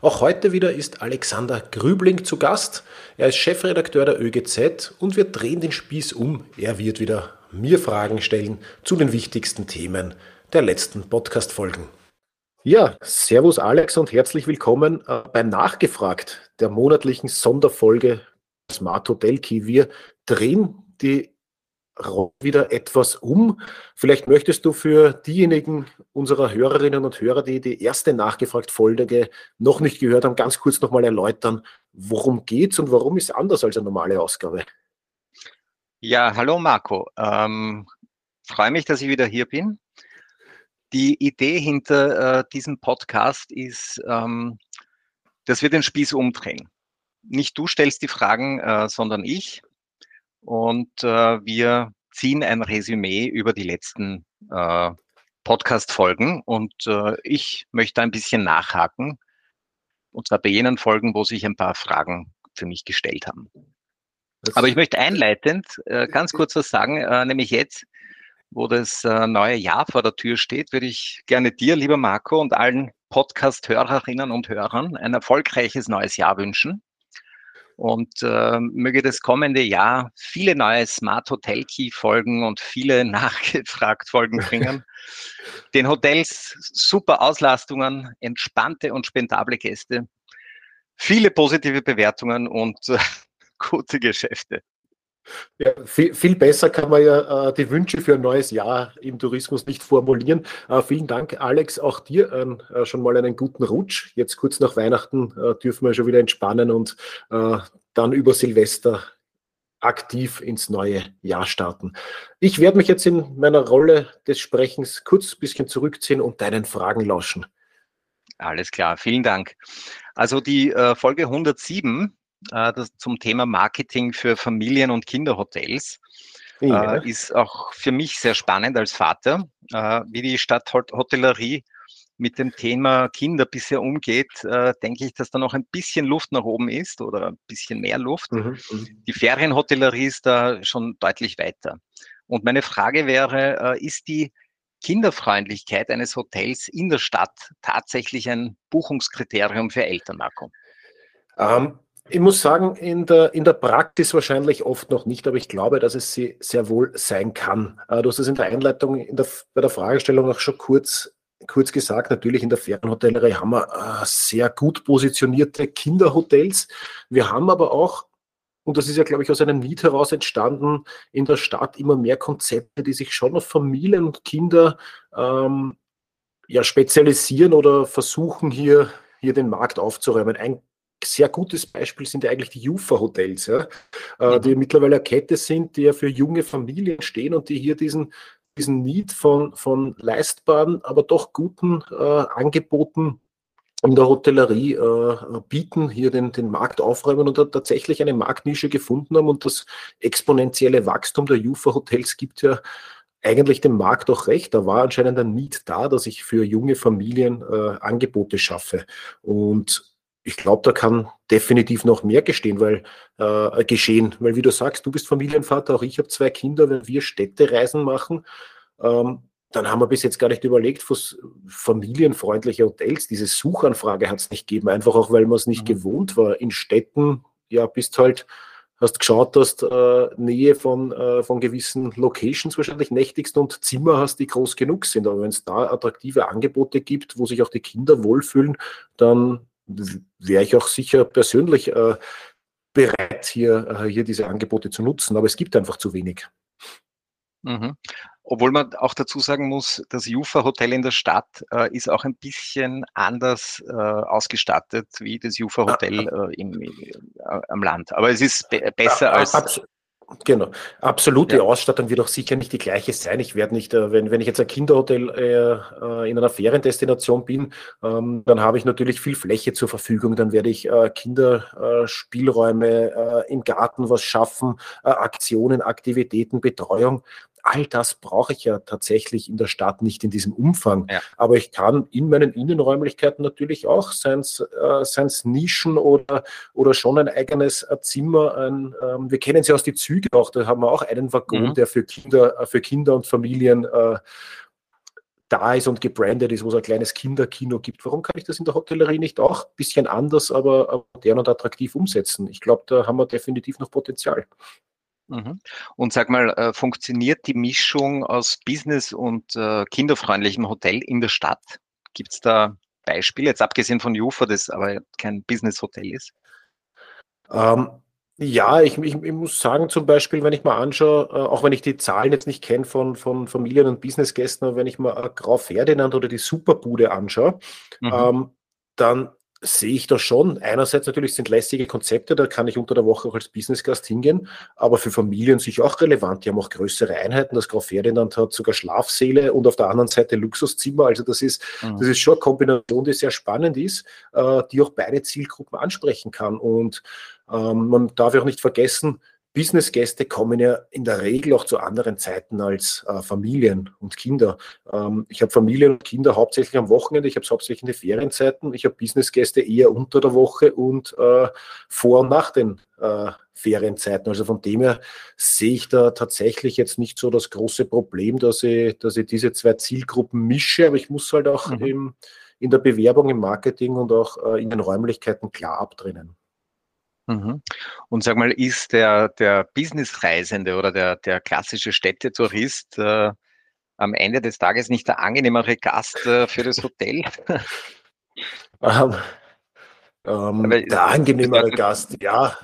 Auch heute wieder ist Alexander Grübling zu Gast. Er ist Chefredakteur der ÖGZ und wir drehen den Spieß um. Er wird wieder mir Fragen stellen zu den wichtigsten Themen der letzten Podcast-Folgen. Ja, Servus Alex und herzlich willkommen äh, bei Nachgefragt, der monatlichen Sonderfolge Smart Hotel Key. Wir drehen die wieder etwas um. Vielleicht möchtest du für diejenigen unserer Hörerinnen und Hörer, die die erste Nachgefragt-Folge noch nicht gehört haben, ganz kurz nochmal erläutern, worum geht es und warum ist anders als eine normale Ausgabe? Ja, hallo Marco. Ähm, freue mich, dass ich wieder hier bin. Die Idee hinter äh, diesem Podcast ist, ähm, dass wir den Spieß umdrehen. Nicht du stellst die Fragen, äh, sondern ich und äh, wir ziehen ein Resümee über die letzten äh, Podcast-Folgen. Und äh, ich möchte ein bisschen nachhaken. Und zwar bei jenen Folgen, wo sich ein paar Fragen für mich gestellt haben. Das Aber ich möchte einleitend äh, ganz kurz was sagen, äh, nämlich jetzt, wo das äh, neue Jahr vor der Tür steht, würde ich gerne dir, lieber Marco, und allen Podcast-Hörerinnen und Hörern ein erfolgreiches neues Jahr wünschen und äh, möge das kommende Jahr viele neue Smart Hotel Key Folgen und viele nachgefragt Folgen bringen. Den Hotels super Auslastungen, entspannte und spendable Gäste, viele positive Bewertungen und äh, gute Geschäfte. Ja, viel, viel, besser kann man ja äh, die Wünsche für ein neues Jahr im Tourismus nicht formulieren. Äh, vielen Dank, Alex, auch dir äh, schon mal einen guten Rutsch. Jetzt kurz nach Weihnachten äh, dürfen wir schon wieder entspannen und äh, dann über Silvester aktiv ins neue Jahr starten. Ich werde mich jetzt in meiner Rolle des Sprechens kurz ein bisschen zurückziehen und deinen Fragen lauschen. Alles klar, vielen Dank. Also die äh, Folge 107 äh, das zum Thema Marketing für Familien- und Kinderhotels. Ja. Äh, ist auch für mich sehr spannend als Vater, äh, wie die Stadthotellerie mit dem Thema Kinder bisher umgeht, äh, denke ich, dass da noch ein bisschen Luft nach oben ist oder ein bisschen mehr Luft. Mhm, mhm. die Ferienhotellerie ist da schon deutlich weiter. Und meine Frage wäre, äh, ist die Kinderfreundlichkeit eines Hotels in der Stadt tatsächlich ein Buchungskriterium für Eltern, Marco? Ähm, ich muss sagen, in der, in der Praxis wahrscheinlich oft noch nicht, aber ich glaube, dass es sie sehr wohl sein kann. Äh, du hast es in der Einleitung, in der, bei der Fragestellung auch schon kurz, kurz gesagt. Natürlich in der Ferienhotellerie haben wir äh, sehr gut positionierte Kinderhotels. Wir haben aber auch, und das ist ja, glaube ich, aus einem Miet heraus entstanden, in der Stadt immer mehr Konzepte, die sich schon auf Familien und Kinder ähm, ja, spezialisieren oder versuchen hier, hier den Markt aufzuräumen. Ein sehr gutes Beispiel sind ja eigentlich die Jufa-Hotels, ja, äh, die mhm. mittlerweile eine Kette sind, die ja für junge Familien stehen und die hier diesen, diesen Need von, von leistbaren, aber doch guten äh, Angeboten in der Hotellerie äh, bieten, hier den, den Markt aufräumen und da tatsächlich eine Marktnische gefunden haben und das exponentielle Wachstum der Jufa-Hotels gibt ja eigentlich dem Markt auch recht. Da war anscheinend ein Need da, dass ich für junge Familien äh, Angebote schaffe. Und ich glaube, da kann definitiv noch mehr gestehen, weil, äh, geschehen, weil wie du sagst, du bist Familienvater, auch ich habe zwei Kinder, wenn wir Städtereisen machen, ähm, dann haben wir bis jetzt gar nicht überlegt, familienfreundliche Hotels, diese Suchanfrage hat es nicht gegeben, einfach auch, weil man es nicht mhm. gewohnt war. In Städten, ja, bist halt, hast geschaut, dass du äh, Nähe von, äh, von gewissen Locations wahrscheinlich nächtigst und Zimmer hast, die groß genug sind. Aber wenn es da attraktive Angebote gibt, wo sich auch die Kinder wohlfühlen, dann wäre ich auch sicher persönlich äh, bereit, hier, äh, hier diese Angebote zu nutzen. Aber es gibt einfach zu wenig. Mhm. Obwohl man auch dazu sagen muss, das Jufa-Hotel in der Stadt äh, ist auch ein bisschen anders äh, ausgestattet wie das Jufa-Hotel ah, ah. äh, im, äh, am Land. Aber es ist be besser als. Abs Genau. Absolut. Ja. Ausstattung wird auch sicher nicht die gleiche sein. Ich werde nicht, äh, wenn, wenn ich jetzt ein Kinderhotel äh, äh, in einer Feriendestination bin, ähm, dann habe ich natürlich viel Fläche zur Verfügung. Dann werde ich äh, Kinderspielräume äh, im Garten was schaffen, äh, Aktionen, Aktivitäten, Betreuung all das brauche ich ja tatsächlich in der Stadt nicht in diesem Umfang. Ja. Aber ich kann in meinen Innenräumlichkeiten natürlich auch, seien es äh, Nischen oder, oder schon ein eigenes äh, Zimmer. Ein, ähm, wir kennen sie aus die Züge auch, da haben wir auch einen Waggon, mhm. der für Kinder, äh, für Kinder und Familien äh, da ist und gebrandet ist, wo es ein kleines Kinderkino gibt. Warum kann ich das in der Hotellerie nicht auch ein bisschen anders, aber modern und attraktiv umsetzen? Ich glaube, da haben wir definitiv noch Potenzial. Mhm. Und sag mal, äh, funktioniert die Mischung aus Business und äh, kinderfreundlichem Hotel in der Stadt? Gibt es da Beispiele, jetzt abgesehen von Jufa, das aber kein Business-Hotel ist? Ähm, ja, ich, ich, ich, muss sagen, zum Beispiel, wenn ich mal anschaue, äh, auch wenn ich die Zahlen jetzt nicht kenne von, von Familien- und Businessgästen, aber wenn ich mal Grau Ferdinand oder die Superbude anschaue, mhm. ähm, dann sehe ich da schon. Einerseits natürlich sind lässige Konzepte, da kann ich unter der Woche auch als Businessgast hingehen, aber für Familien sicher auch relevant. Die haben auch größere Einheiten. Das Graf Ferdinand hat sogar Schlafsäle und auf der anderen Seite Luxuszimmer. Also das ist, mhm. das ist schon eine Kombination, die sehr spannend ist, äh, die auch beide Zielgruppen ansprechen kann. Und ähm, man darf auch nicht vergessen, Businessgäste kommen ja in der Regel auch zu anderen Zeiten als äh, Familien und Kinder. Ähm, ich habe Familien und Kinder hauptsächlich am Wochenende, ich habe es hauptsächlich in den Ferienzeiten, ich habe Businessgäste eher unter der Woche und äh, vor und nach den äh, Ferienzeiten. Also von dem her sehe ich da tatsächlich jetzt nicht so das große Problem, dass ich, dass ich diese zwei Zielgruppen mische, aber ich muss halt auch mhm. im, in der Bewerbung, im Marketing und auch äh, in den Räumlichkeiten klar abtrennen. Mhm. Und sag mal, ist der, der Businessreisende oder der, der klassische Städtetourist äh, am Ende des Tages nicht der angenehmere Gast äh, für das Hotel? Ähm, der angenehmere Gast, ja.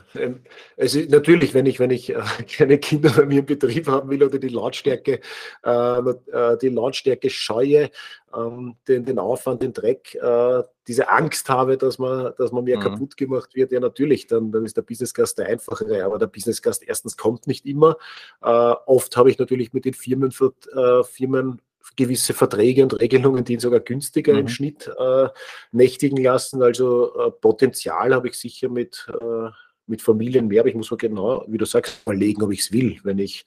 Es ist natürlich, wenn ich, wenn ich äh, keine Kinder bei mir im Betrieb haben will oder die Lautstärke, äh, äh, die Lautstärke scheue, ähm, den, den Aufwand, den Dreck, äh, diese Angst habe, dass man, dass man mir mhm. kaputt gemacht wird, ja natürlich, dann, dann ist der Businessgast der einfachere, aber der Businessgast erstens kommt nicht immer. Äh, oft habe ich natürlich mit den Firmen, Firmen gewisse Verträge und Regelungen, die ihn sogar günstiger mhm. im Schnitt äh, nächtigen lassen. Also äh, Potenzial habe ich sicher mit, äh, mit Familien mehr, aber ich muss mir genau, wie du sagst, überlegen, ob ich es will. Wenn ich,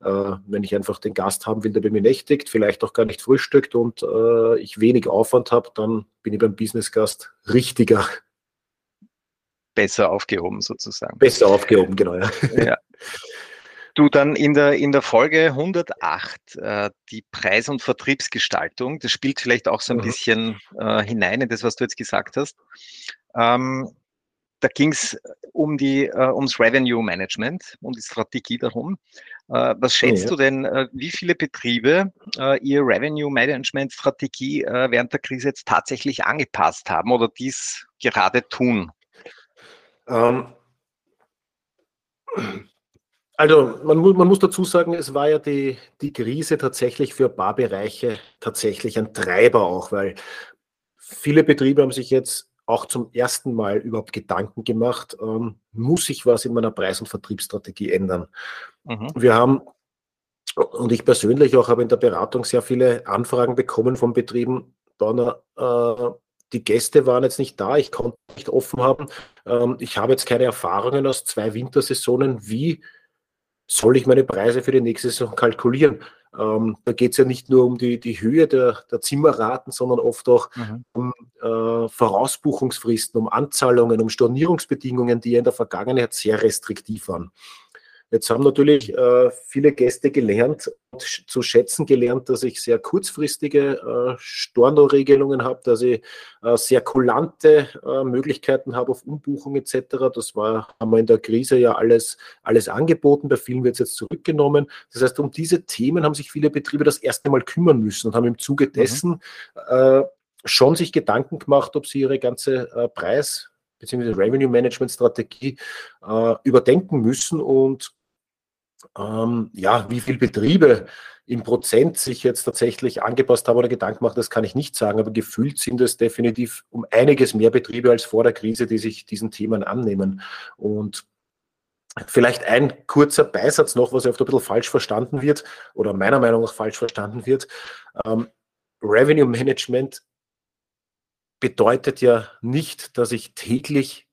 äh, wenn ich einfach den Gast haben will, der bei mir nächtigt, vielleicht auch gar nicht frühstückt und äh, ich wenig Aufwand habe, dann bin ich beim Businessgast richtiger. Besser aufgehoben sozusagen. Besser aufgehoben, genau. Ja. ja. Du dann in der, in der Folge 108, äh, die Preis- und Vertriebsgestaltung, das spielt vielleicht auch so ein mhm. bisschen äh, hinein in das, was du jetzt gesagt hast. Ähm, da ging es um die, äh, ums Revenue Management, um die Strategie darum. Äh, was schätzt ja. du denn, äh, wie viele Betriebe äh, ihr Revenue Management Strategie äh, während der Krise jetzt tatsächlich angepasst haben oder dies gerade tun? Ähm, also man, mu man muss dazu sagen, es war ja die, die Krise tatsächlich für Barbereiche tatsächlich ein Treiber auch, weil viele Betriebe haben sich jetzt auch zum ersten Mal überhaupt Gedanken gemacht, ähm, muss ich was in meiner Preis- und Vertriebsstrategie ändern. Mhm. Wir haben, und ich persönlich auch habe in der Beratung sehr viele Anfragen bekommen von Betrieben, Donner, äh, die Gäste waren jetzt nicht da, ich konnte nicht offen haben. Ähm, ich habe jetzt keine Erfahrungen aus zwei Wintersaisonen, wie soll ich meine Preise für die nächste Saison kalkulieren? Ähm, da geht es ja nicht nur um die, die Höhe der, der Zimmerraten, sondern oft auch mhm. um äh, Vorausbuchungsfristen, um Anzahlungen, um Stornierungsbedingungen, die ja in der Vergangenheit sehr restriktiv waren. Jetzt haben natürlich äh, viele Gäste gelernt und zu schätzen gelernt, dass ich sehr kurzfristige äh, Storno-Regelungen habe, dass ich äh, sehr kulante äh, Möglichkeiten habe auf Umbuchung etc. Das war, haben wir in der Krise ja alles, alles angeboten, bei vielen wird es jetzt zurückgenommen. Das heißt, um diese Themen haben sich viele Betriebe das erste Mal kümmern müssen und haben im Zuge mhm. dessen mhm. schon sich Gedanken gemacht, ob sie ihre ganze äh, Preis- bzw. Revenue Management Strategie äh, überdenken müssen und ähm, ja, wie viele Betriebe im Prozent sich jetzt tatsächlich angepasst haben oder Gedanken machen, das kann ich nicht sagen, aber gefühlt sind es definitiv um einiges mehr Betriebe als vor der Krise, die sich diesen Themen annehmen. Und Vielleicht ein kurzer Beisatz noch, was oft ein bisschen falsch verstanden wird oder meiner Meinung nach falsch verstanden wird. Ähm, Revenue Management bedeutet ja nicht, dass ich täglich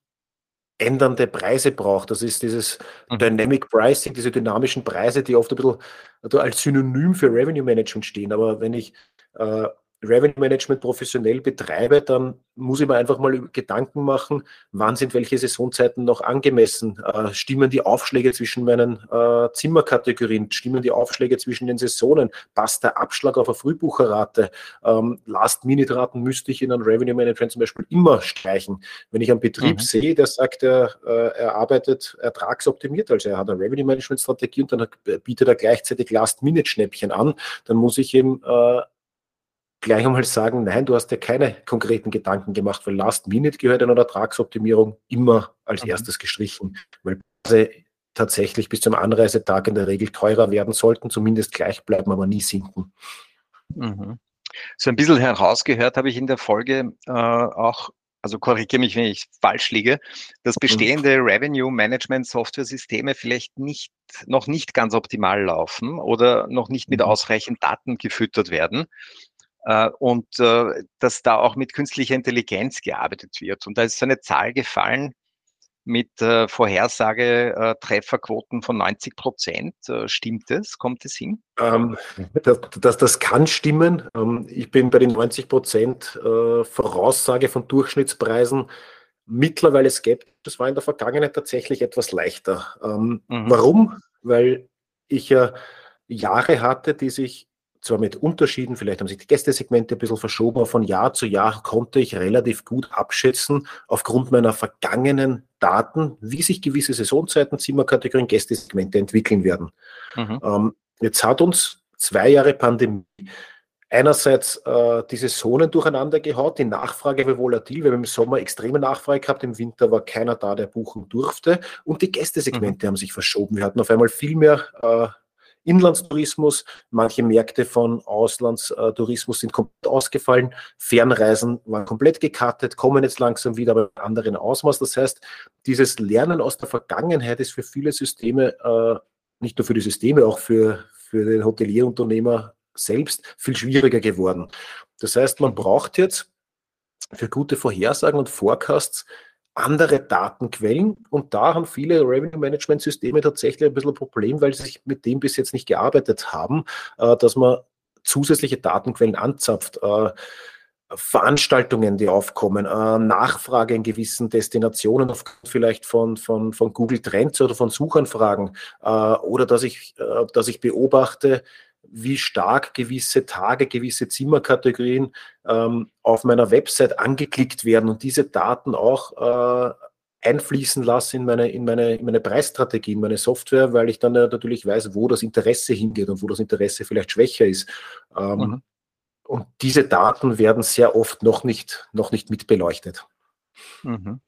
ändernde Preise brauche. Das ist dieses mhm. Dynamic Pricing, diese dynamischen Preise, die oft ein bisschen als Synonym für Revenue Management stehen. Aber wenn ich äh, Revenue Management professionell betreibe, dann muss ich mir einfach mal Gedanken machen, wann sind welche Saisonzeiten noch angemessen? Äh, stimmen die Aufschläge zwischen meinen äh, Zimmerkategorien? Stimmen die Aufschläge zwischen den Saisonen? Passt der Abschlag auf eine Frühbucherrate? Ähm, Last-Minute-Raten müsste ich in einem Revenue Management zum Beispiel immer streichen. Wenn ich einen Betrieb mhm. sehe, der sagt, er, äh, er arbeitet ertragsoptimiert, also er hat eine Revenue Management Strategie und dann bietet er gleichzeitig Last-Minute-Schnäppchen an, dann muss ich ihm äh, gleich einmal sagen, nein, du hast ja keine konkreten Gedanken gemacht, weil Last Minute gehört in einer Ertragsoptimierung immer als mhm. erstes gestrichen, weil Preise tatsächlich bis zum Anreisetag in der Regel teurer werden sollten, zumindest gleich bleiben, aber nie sinken. Mhm. So ein bisschen herausgehört habe ich in der Folge äh, auch, also korrigiere mich, wenn ich falsch liege, dass mhm. bestehende. Revenue Management Software Systeme vielleicht nicht, noch nicht ganz optimal laufen oder noch nicht mit mhm. ausreichend Daten gefüttert werden. Äh, und äh, dass da auch mit künstlicher Intelligenz gearbeitet wird. Und da ist so eine Zahl gefallen mit äh, Vorhersage Trefferquoten von 90 Prozent. Stimmt das? Kommt es hin? Ähm, das, das, das, kann stimmen. Ähm, ich bin bei den 90 Prozent Voraussage von Durchschnittspreisen mittlerweile skeptisch. Das war in der Vergangenheit tatsächlich etwas leichter. Ähm, mhm. Warum? Weil ich ja Jahre hatte, die sich zwar mit Unterschieden, vielleicht haben sich die Gästesegmente ein bisschen verschoben, aber von Jahr zu Jahr konnte ich relativ gut abschätzen, aufgrund meiner vergangenen Daten, wie sich gewisse Saisonzeiten, Zimmerkategorien, Gästesegmente entwickeln werden. Mhm. Ähm, jetzt hat uns zwei Jahre Pandemie einerseits äh, die Saisonen durcheinander gehaut, die Nachfrage war volatil, wir haben im Sommer extreme Nachfrage gehabt, im Winter war keiner da, der buchen durfte und die Gästesegmente mhm. haben sich verschoben. Wir hatten auf einmal viel mehr äh, Inlandstourismus. Manche Märkte von Auslandstourismus sind komplett ausgefallen. Fernreisen waren komplett gekattet, kommen jetzt langsam wieder, aber in anderen Ausmaß. Das heißt, dieses Lernen aus der Vergangenheit ist für viele Systeme, äh, nicht nur für die Systeme, auch für, für den Hotelierunternehmer selbst viel schwieriger geworden. Das heißt, man braucht jetzt für gute Vorhersagen und Forecasts andere Datenquellen und da haben viele Revenue Management Systeme tatsächlich ein bisschen ein Problem, weil sie sich mit dem bis jetzt nicht gearbeitet haben, äh, dass man zusätzliche Datenquellen anzapft. Äh, Veranstaltungen, die aufkommen, äh, Nachfrage in gewissen Destinationen, vielleicht von, von, von Google Trends oder von Suchanfragen, oder dass ich, dass ich beobachte, wie stark gewisse Tage, gewisse Zimmerkategorien ähm, auf meiner Website angeklickt werden und diese Daten auch äh, einfließen lasse in meine, in, meine, in meine Preisstrategie, in meine Software, weil ich dann ja natürlich weiß, wo das Interesse hingeht und wo das Interesse vielleicht schwächer ist. Ähm, mhm. Und diese Daten werden sehr oft noch nicht, noch nicht mit beleuchtet. Mhm.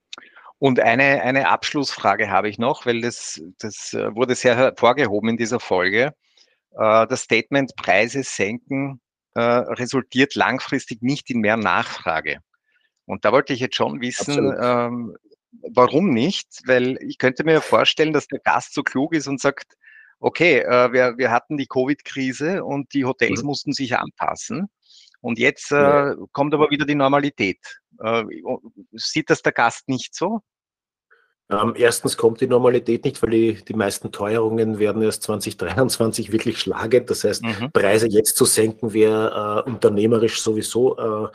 Und eine, eine Abschlussfrage habe ich noch, weil das, das äh, wurde sehr hervorgehoben in dieser Folge. Äh, das Statement Preise senken äh, resultiert langfristig nicht in mehr Nachfrage. Und da wollte ich jetzt schon wissen, ähm, warum nicht? Weil ich könnte mir vorstellen, dass der Gast so klug ist und sagt, okay, äh, wir, wir hatten die Covid-Krise und die Hotels mhm. mussten sich anpassen. Und jetzt äh, kommt aber wieder die Normalität. Äh, sieht das der Gast nicht so? Ähm, erstens kommt die Normalität nicht, weil die, die meisten Teuerungen werden erst 2023 wirklich schlagen. Das heißt, mhm. Preise jetzt zu senken wäre äh, unternehmerisch sowieso äh,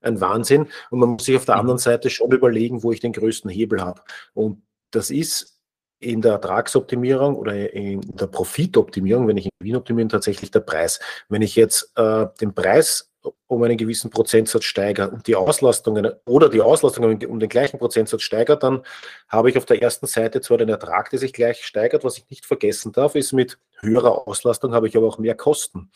ein Wahnsinn. Und man muss sich auf der mhm. anderen Seite schon überlegen, wo ich den größten Hebel habe. Und das ist in der Ertragsoptimierung oder in der Profitoptimierung, wenn ich in Wien optimiere, tatsächlich der Preis. Wenn ich jetzt äh, den Preis um einen gewissen Prozentsatz steigere und die Auslastungen oder die Auslastung um den gleichen Prozentsatz steigert, dann habe ich auf der ersten Seite zwar den Ertrag, der sich gleich steigert, was ich nicht vergessen darf, ist mit höherer Auslastung habe ich aber auch mehr Kosten.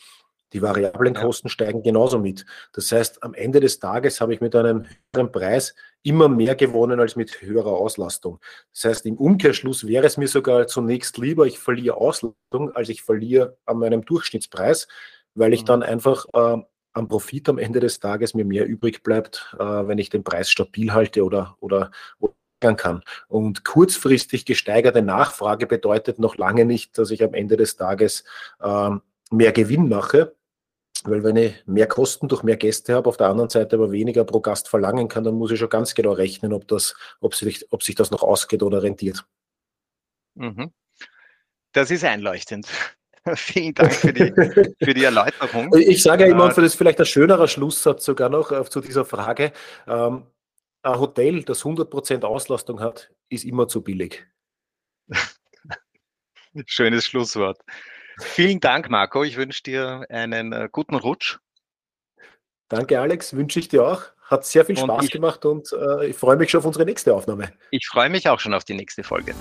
Die variablen Kosten steigen genauso mit. Das heißt, am Ende des Tages habe ich mit einem höheren Preis immer mehr gewonnen als mit höherer Auslastung. Das heißt, im Umkehrschluss wäre es mir sogar zunächst lieber, ich verliere Auslastung, als ich verliere an meinem Durchschnittspreis, weil ich mhm. dann einfach äh, am Profit am Ende des Tages mir mehr übrig bleibt, äh, wenn ich den Preis stabil halte oder, oder, oder kann. Und kurzfristig gesteigerte Nachfrage bedeutet noch lange nicht, dass ich am Ende des Tages ähm, mehr Gewinn mache. Weil wenn ich mehr Kosten durch mehr Gäste habe, auf der anderen Seite aber weniger pro Gast verlangen kann, dann muss ich schon ganz genau rechnen, ob, das, ob, sich, ob sich das noch ausgeht oder rentiert. Mhm. Das ist einleuchtend. Vielen Dank für die, für die Erläuterung. Ich sage ja immer, und das ist vielleicht ein schönerer Schlusssatz sogar noch äh, zu dieser Frage. Ähm, ein Hotel, das 100% Auslastung hat, ist immer zu billig. Schönes Schlusswort. Vielen Dank, Marco. Ich wünsche dir einen äh, guten Rutsch. Danke, Alex. Wünsche ich dir auch. Hat sehr viel Spaß ich, gemacht und äh, ich freue mich schon auf unsere nächste Aufnahme. Ich freue mich auch schon auf die nächste Folge.